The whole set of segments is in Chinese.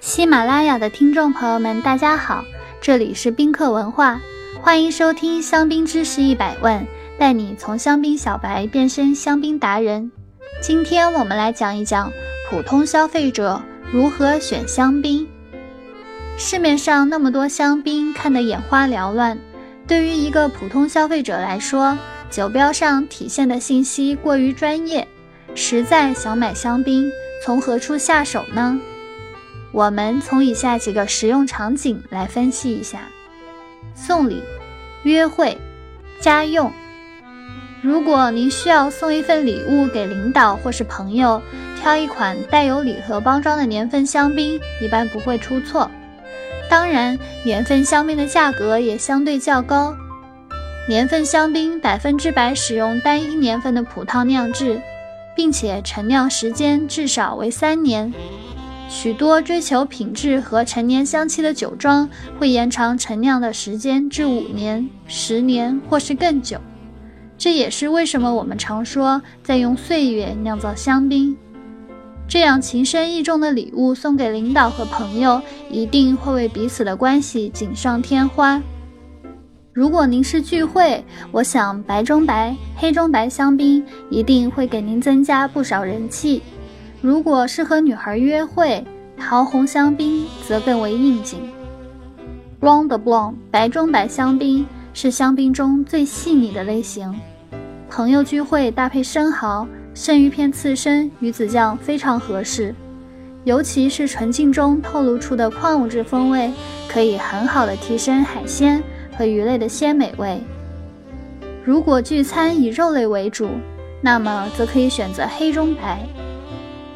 喜马拉雅的听众朋友们，大家好，这里是宾客文化，欢迎收听香槟知识一百问，带你从香槟小白变身香槟达人。今天我们来讲一讲普通消费者如何选香槟。市面上那么多香槟，看得眼花缭乱。对于一个普通消费者来说，酒标上体现的信息过于专业，实在想买香槟，从何处下手呢？我们从以下几个实用场景来分析一下：送礼、约会、家用。如果您需要送一份礼物给领导或是朋友，挑一款带有礼盒包装的年份香槟，一般不会出错。当然，年份香槟的价格也相对较高。年份香槟百分之百使用单一年份的葡萄酿制，并且陈酿时间至少为三年。许多追求品质和陈年香气的酒庄会延长陈酿的时间至五年、十年或是更久。这也是为什么我们常说在用岁月酿造香槟。这样情深意重的礼物送给领导和朋友，一定会为彼此的关系锦上添花。如果您是聚会，我想白中白、黑中白香槟一定会给您增加不少人气。如果是和女孩约会，桃红香槟则更为应景。Blanc de Blanc 白中白香槟是香槟中最细腻的类型，朋友聚会搭配生蚝、生鱼片刺身、鱼子酱非常合适。尤其是纯净中透露出的矿物质风味，可以很好的提升海鲜和鱼类的鲜美味。如果聚餐以肉类为主，那么则可以选择黑中白。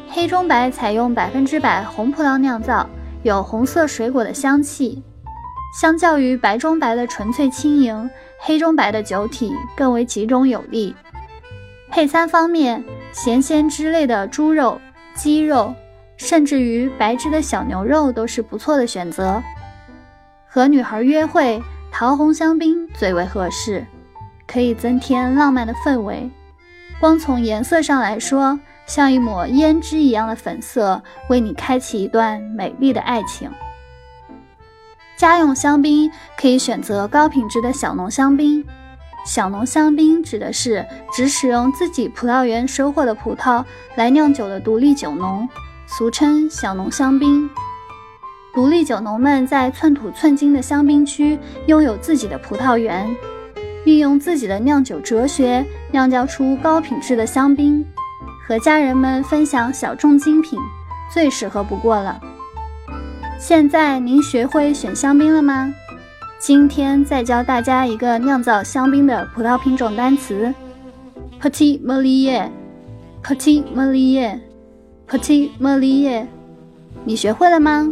黑中白采用百分之百红葡萄酿造，有红色水果的香气。相较于白中白的纯粹轻盈，黑中白的酒体更为集中有力。配餐方面，咸鲜之类的猪肉、鸡肉，甚至于白汁的小牛肉都是不错的选择。和女孩约会，桃红香槟最为合适，可以增添浪漫的氛围。光从颜色上来说，像一抹胭脂一样的粉色，为你开启一段美丽的爱情。家用香槟可以选择高品质的小农香槟。小农香槟指的是只使用自己葡萄园收获的葡萄来酿酒的独立酒农，俗称小农香槟。独立酒农们在寸土寸金的香槟区拥有自己的葡萄园，运用自己的酿酒哲学，酿造出高品质的香槟。和家人们分享小众精品，最适合不过了。现在您学会选香槟了吗？今天再教大家一个酿造香槟的葡萄品种单词：Petit m o l i e r p e t i t m o l i e r p e t i t m o l i e r 你学会了吗？